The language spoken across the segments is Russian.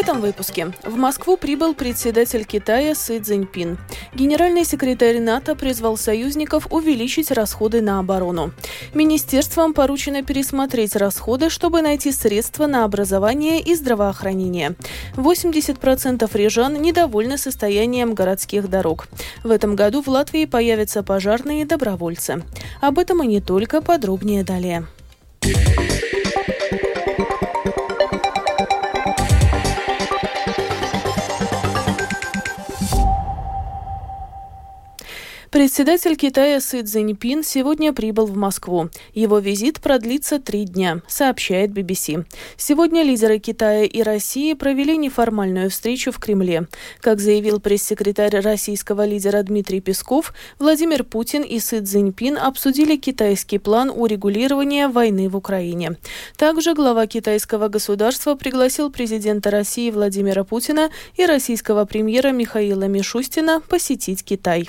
этом выпуске в Москву прибыл председатель Китая Си Цзиньпин. Генеральный секретарь НАТО призвал союзников увеличить расходы на оборону. Министерствам поручено пересмотреть расходы, чтобы найти средства на образование и здравоохранение. 80% рижан недовольны состоянием городских дорог. В этом году в Латвии появятся пожарные добровольцы. Об этом и не только, подробнее далее. Председатель Китая Си Цзиньпин сегодня прибыл в Москву. Его визит продлится три дня, сообщает BBC. Сегодня лидеры Китая и России провели неформальную встречу в Кремле. Как заявил пресс-секретарь российского лидера Дмитрий Песков, Владимир Путин и Си Цзиньпин обсудили китайский план урегулирования войны в Украине. Также глава китайского государства пригласил президента России Владимира Путина и российского премьера Михаила Мишустина посетить Китай.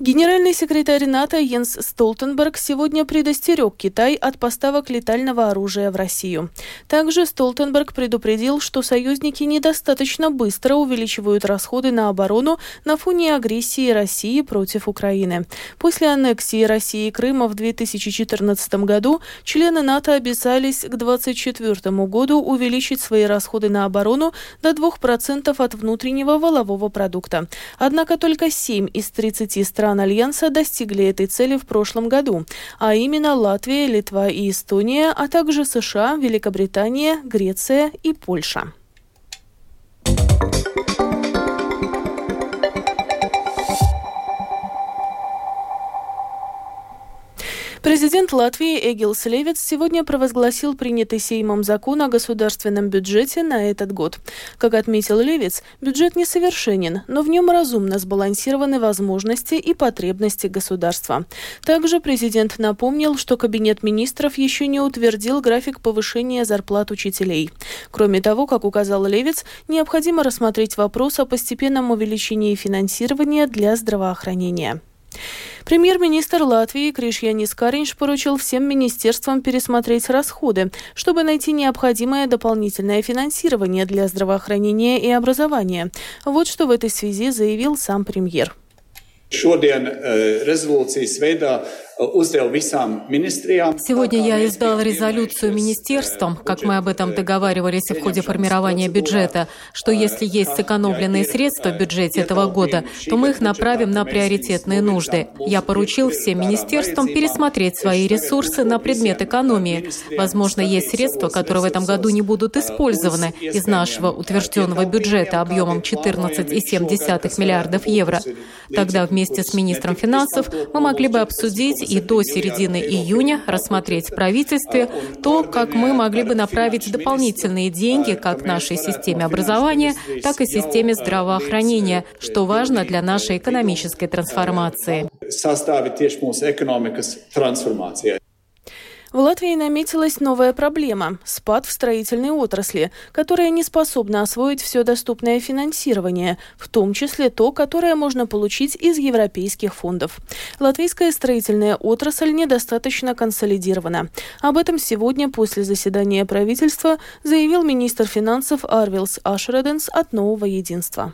Генеральный секретарь НАТО Йенс Столтенберг сегодня предостерег Китай от поставок летального оружия в Россию. Также Столтенберг предупредил, что союзники недостаточно быстро увеличивают расходы на оборону на фоне агрессии России против Украины. После аннексии России Крыма в 2014 году члены НАТО обязались к 2024 году увеличить свои расходы на оборону до 2% от внутреннего волового продукта. Однако только 7 из 30 стран стран Альянса достигли этой цели в прошлом году, а именно Латвия, Литва и Эстония, а также США, Великобритания, Греция и Польша. Президент Латвии Эгилс Левиц сегодня провозгласил принятый Сеймом закон о государственном бюджете на этот год. Как отметил Левиц, бюджет несовершенен, но в нем разумно сбалансированы возможности и потребности государства. Также президент напомнил, что Кабинет министров еще не утвердил график повышения зарплат учителей. Кроме того, как указал Левиц, необходимо рассмотреть вопрос о постепенном увеличении финансирования для здравоохранения. Премьер-министр Латвии Кришьянис Каринш поручил всем министерствам пересмотреть расходы, чтобы найти необходимое дополнительное финансирование для здравоохранения и образования. Вот что в этой связи заявил сам премьер. Šodien э, rezolūcijas veidā Сегодня я издал резолюцию министерствам, как мы об этом договаривались в ходе формирования бюджета, что если есть сэкономленные средства в бюджете этого года, то мы их направим на приоритетные нужды. Я поручил всем министерствам пересмотреть свои ресурсы на предмет экономии. Возможно, есть средства, которые в этом году не будут использованы из нашего утвержденного бюджета объемом 14,7 миллиардов евро. Тогда вместе с министром финансов мы могли бы обсудить и до середины июня рассмотреть в правительстве то, как мы могли бы направить дополнительные деньги как нашей системе образования, так и системе здравоохранения, что важно для нашей экономической трансформации. В Латвии наметилась новая проблема – спад в строительной отрасли, которая не способна освоить все доступное финансирование, в том числе то, которое можно получить из европейских фондов. Латвийская строительная отрасль недостаточно консолидирована. Об этом сегодня после заседания правительства заявил министр финансов Арвилс Ашреденс от «Нового единства».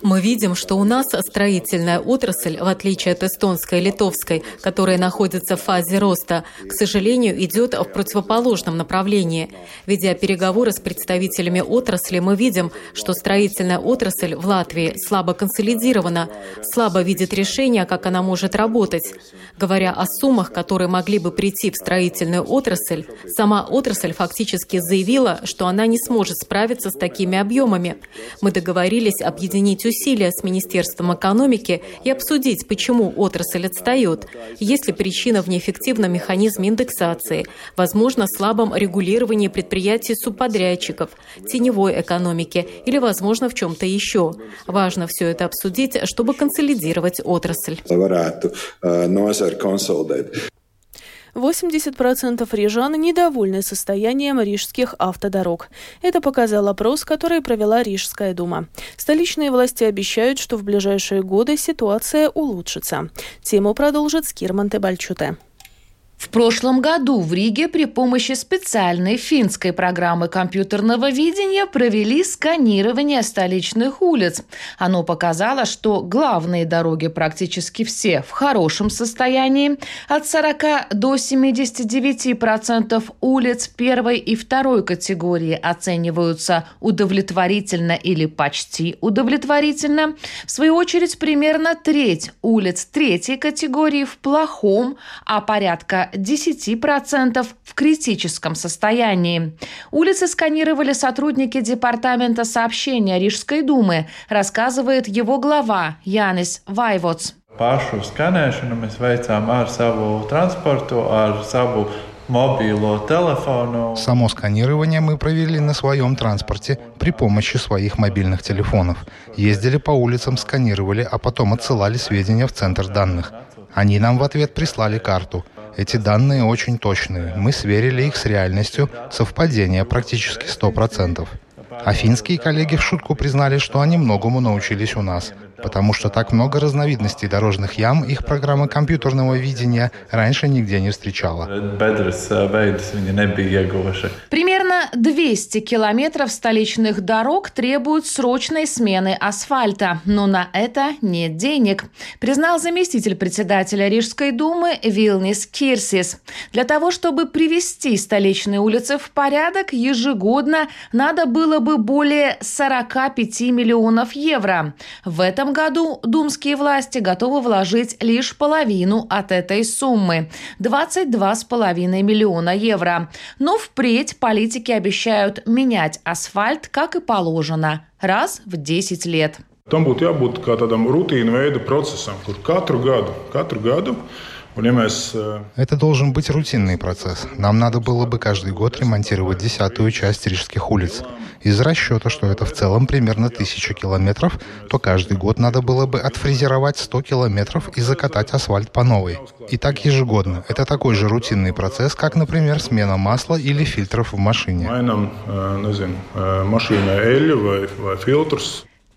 Мы видим, что у нас строительная отрасль, в отличие от эстонской и литовской, которая находится в фазе роста, к сожалению, идет в противоположном направлении. Ведя переговоры с представителями отрасли, мы видим, что строительная отрасль в Латвии слабо консолидирована, слабо видит решение, как она может работать. Говоря о суммах, которые могли бы прийти в строительную отрасль, сама отрасль фактически заявила, что она не сможет справиться с такими объемами. Мы договорились объединить усилия с Министерством экономики и обсудить, почему отрасль отстает. Есть ли причина в неэффективном механизме индексации, возможно, слабом регулировании предприятий субподрядчиков, теневой экономики или, возможно, в чем-то еще. Важно все это обсудить, чтобы консолидировать отрасль. 80% рижан недовольны состоянием рижских автодорог. Это показал опрос, который провела Рижская дума. Столичные власти обещают, что в ближайшие годы ситуация улучшится. Тему продолжит Скирман Тебальчуте. В прошлом году в Риге при помощи специальной финской программы компьютерного видения провели сканирование столичных улиц. Оно показало, что главные дороги практически все в хорошем состоянии. От 40 до 79% улиц первой и второй категории оцениваются удовлетворительно или почти удовлетворительно. В свою очередь, примерно треть улиц третьей категории в плохом, а порядка 10% в критическом состоянии. Улицы сканировали сотрудники Департамента сообщения Рижской думы, рассказывает его глава Янис Вайвоц. Pašu skanēšanu mēs veicām ar savu transportu, ar savu Само сканирование мы провели на своем транспорте при помощи своих мобильных телефонов. Ездили по улицам, сканировали, а потом отсылали сведения в центр данных. Они нам в ответ прислали карту. Эти данные очень точные. Мы сверили их с реальностью. Совпадение практически 100%. А финские коллеги в шутку признали, что они многому научились у нас потому что так много разновидностей дорожных ям их программа компьютерного видения раньше нигде не встречала. Примерно 200 километров столичных дорог требуют срочной смены асфальта, но на это нет денег, признал заместитель председателя Рижской думы Вилнис Кирсис. Для того, чтобы привести столичные улицы в порядок, ежегодно надо было бы более 45 миллионов евро. В этом году думские власти готовы вложить лишь половину от этой суммы – 22,5 миллиона евро. Но впредь политики обещают менять асфальт, как и положено, раз в 10 лет. Tam būtu jābūt kā tādam rutīnu veida procesam, kur katru gadu, katru gadu Это должен быть рутинный процесс. Нам надо было бы каждый год ремонтировать десятую часть рижских улиц. Из расчета, что это в целом примерно тысяча километров, то каждый год надо было бы отфрезеровать 100 километров и закатать асфальт по новой. И так ежегодно. Это такой же рутинный процесс, как, например, смена масла или фильтров в машине.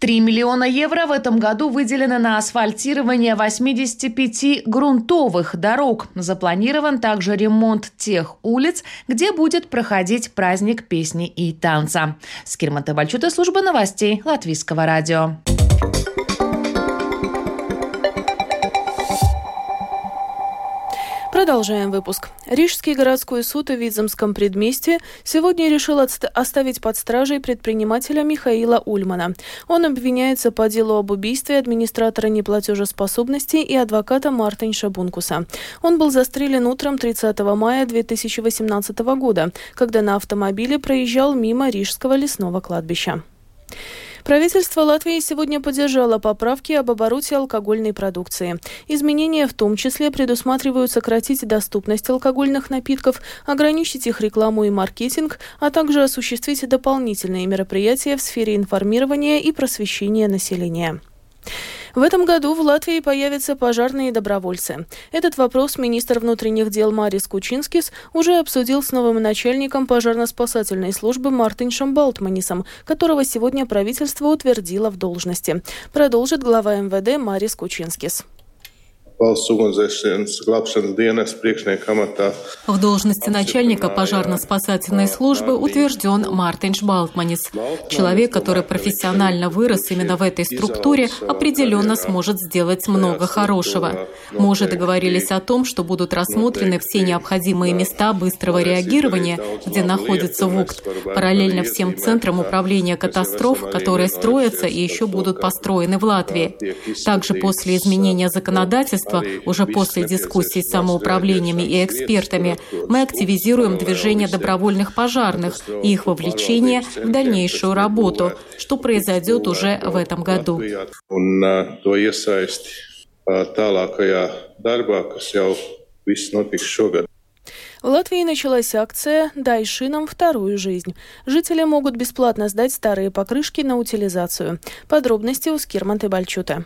Mainam, nezinu, mašīnai eļļu vai, vai filtrus. 3 миллиона евро в этом году выделены на асфальтирование 85 грунтовых дорог. Запланирован также ремонт тех улиц, где будет проходить праздник песни и танца. Скирмата Бальчута, служба новостей Латвийского радио. Продолжаем выпуск. Рижский городской суд в Визамском предместье сегодня решил оставить под стражей предпринимателя Михаила Ульмана. Он обвиняется по делу об убийстве администратора неплатежеспособности и адвоката Мартинша Бункуса. Он был застрелен утром 30 мая 2018 года, когда на автомобиле проезжал мимо Рижского лесного кладбища. Правительство Латвии сегодня поддержало поправки об обороте алкогольной продукции. Изменения в том числе предусматривают сократить доступность алкогольных напитков, ограничить их рекламу и маркетинг, а также осуществить дополнительные мероприятия в сфере информирования и просвещения населения. В этом году в Латвии появятся пожарные добровольцы. Этот вопрос министр внутренних дел Марис Кучинскис уже обсудил с новым начальником пожарно-спасательной службы Мартиншем Балтманисом, которого сегодня правительство утвердило в должности. Продолжит глава МВД Марис Кучинскис. В должности начальника пожарно-спасательной службы утвержден Мартинш Балтманис. Человек, который профессионально вырос именно в этой структуре, определенно сможет сделать много хорошего. Мы уже договорились о том, что будут рассмотрены все необходимые места быстрого реагирования, где находится ВУКТ, параллельно всем центрам управления катастроф, которые строятся и еще будут построены в Латвии. Также после изменения законодательства правительства, уже после дискуссий с самоуправлениями и экспертами, мы активизируем движение добровольных пожарных и их вовлечение в дальнейшую работу, что произойдет уже в этом году. В Латвии началась акция «Дай шинам вторую жизнь». Жители могут бесплатно сдать старые покрышки на утилизацию. Подробности у Скирманты Бальчута.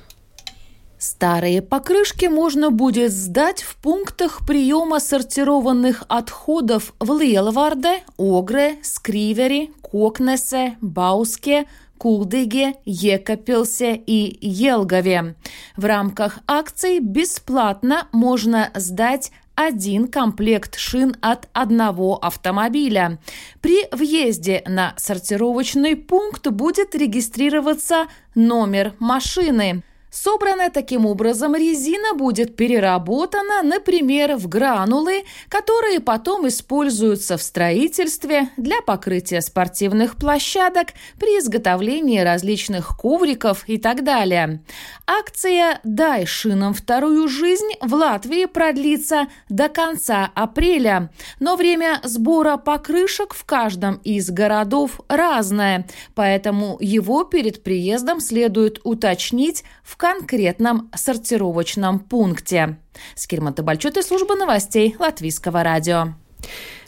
Старые покрышки можно будет сдать в пунктах приема сортированных отходов в Лиелварде, Огре, Скривере, Кокнесе, Бауске, Кулдыге, Екапилсе и Елгове. В рамках акции бесплатно можно сдать один комплект шин от одного автомобиля. При въезде на сортировочный пункт будет регистрироваться номер машины. Собранная таким образом резина будет переработана, например, в гранулы, которые потом используются в строительстве для покрытия спортивных площадок, при изготовлении различных ковриков и так далее. Акция «Дай шинам вторую жизнь» в Латвии продлится до конца апреля, но время сбора покрышек в каждом из городов разное, поэтому его перед приездом следует уточнить в конкретном сортировочном пункте. Скирмата Бальчут служба новостей Латвийского радио.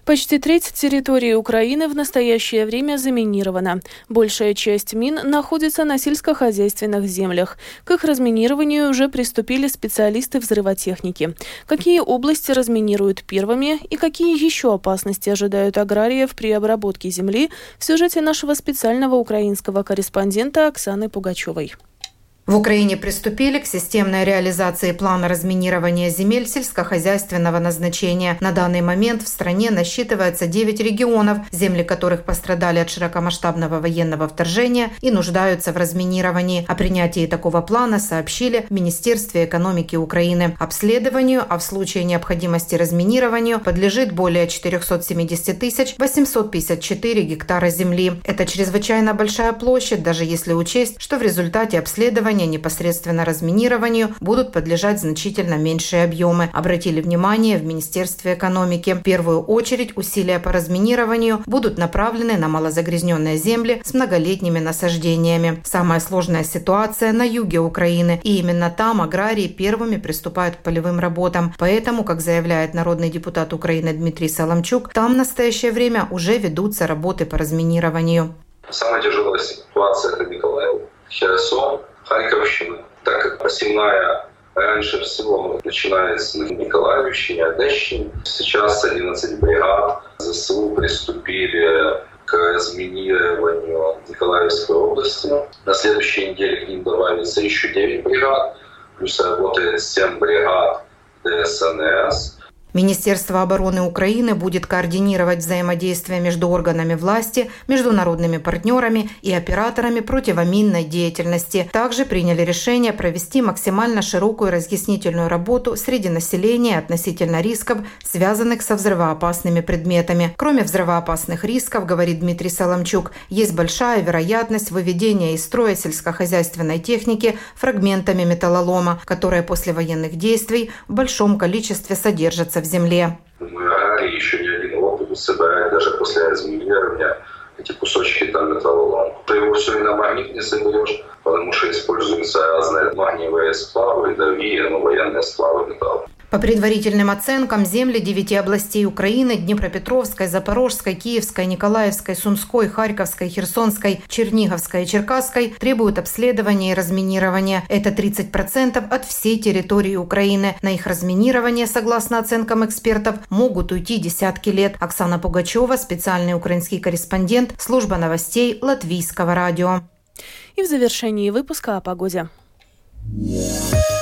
Почти треть территории Украины в настоящее время заминирована. Большая часть мин находится на сельскохозяйственных землях. К их разминированию уже приступили специалисты взрывотехники. Какие области разминируют первыми и какие еще опасности ожидают аграриев при обработке земли в сюжете нашего специального украинского корреспондента Оксаны Пугачевой. В Украине приступили к системной реализации плана разминирования земель сельскохозяйственного назначения. На данный момент в стране насчитывается 9 регионов, земли которых пострадали от широкомасштабного военного вторжения и нуждаются в разминировании. О принятии такого плана сообщили в Министерстве экономики Украины. Обследованию, а в случае необходимости разминированию подлежит более 470 тысяч 854 гектара земли. Это чрезвычайно большая площадь, даже если учесть, что в результате обследования разминирования непосредственно разминированию будут подлежать значительно меньшие объемы, обратили внимание в Министерстве экономики. В первую очередь усилия по разминированию будут направлены на малозагрязненные земли с многолетними насаждениями. Самая сложная ситуация на юге Украины, и именно там аграрии первыми приступают к полевым работам. Поэтому, как заявляет народный депутат Украины Дмитрий Соломчук, там в настоящее время уже ведутся работы по разминированию. Самая тяжелая ситуация – это Николаев, Херсон, как посевная раньше всего начинается на Николаевщине, Одещине. Сейчас 11 бригад ЗСУ приступили к разминированию Николаевской области. На следующей неделе к ним добавится еще 9 бригад, плюс работает 7 бригад ДСНС. Министерство обороны Украины будет координировать взаимодействие между органами власти, международными партнерами и операторами противоминной деятельности. Также приняли решение провести максимально широкую разъяснительную работу среди населения относительно рисков, связанных со взрывоопасными предметами. Кроме взрывоопасных рисков, говорит Дмитрий Соломчук, есть большая вероятность выведения из строя сельскохозяйственной техники фрагментами металлолома, которые после военных действий в большом количестве содержатся в земле. Мы аграрии еще не один опыт собирать даже после разминирования эти кусочки там металлолома. Ты его все и на магнит не соберешь, потому что используются разные магниевые сплавы, дави, ну, военные сплавы металла. По предварительным оценкам, земли девяти областей Украины – Днепропетровской, Запорожской, Киевской, Николаевской, Сумской, Харьковской, Херсонской, Черниговской и Черкасской – требуют обследования и разминирования. Это 30% от всей территории Украины. На их разминирование, согласно оценкам экспертов, могут уйти десятки лет. Оксана Пугачева, специальный украинский корреспондент, служба новостей Латвийского радио. И в завершении выпуска о погоде. Yeah.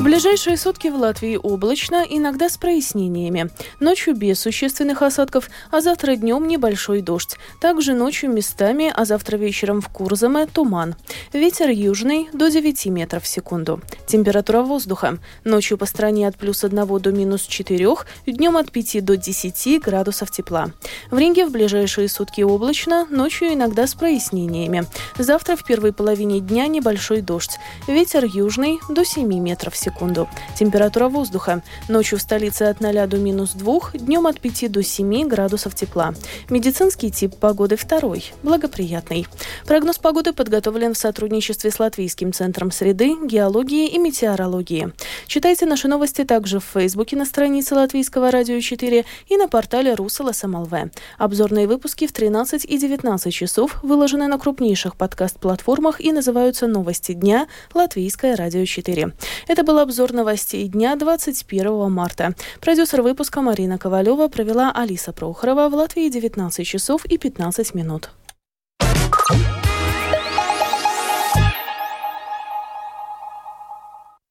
В ближайшие сутки в Латвии облачно, иногда с прояснениями. Ночью без существенных осадков, а завтра днем небольшой дождь. Также ночью местами, а завтра вечером в Курзаме туман. Ветер южный до 9 метров в секунду. Температура воздуха. Ночью по стране от плюс 1 до минус 4, днем от 5 до 10 градусов тепла. В Риге в ближайшие сутки облачно, ночью иногда с прояснениями. Завтра в первой половине дня небольшой дождь. Ветер южный до 7 метров в секунду секунду. Температура воздуха. Ночью в столице от 0 до минус 2, днем от 5 до 7 градусов тепла. Медицинский тип погоды второй, благоприятный. Прогноз погоды подготовлен в сотрудничестве с Латвийским центром среды, геологии и метеорологии. Читайте наши новости также в Фейсбуке на странице Латвийского радио 4 и на портале Русала СМЛВ. Обзорные выпуски в 13 и 19 часов выложены на крупнейших подкаст-платформах и называются «Новости дня» Латвийское радио 4. Это была обзор новостей дня 21 марта. Продюсер выпуска Марина Ковалева провела Алиса Прохорова в Латвии 19 часов и 15 минут.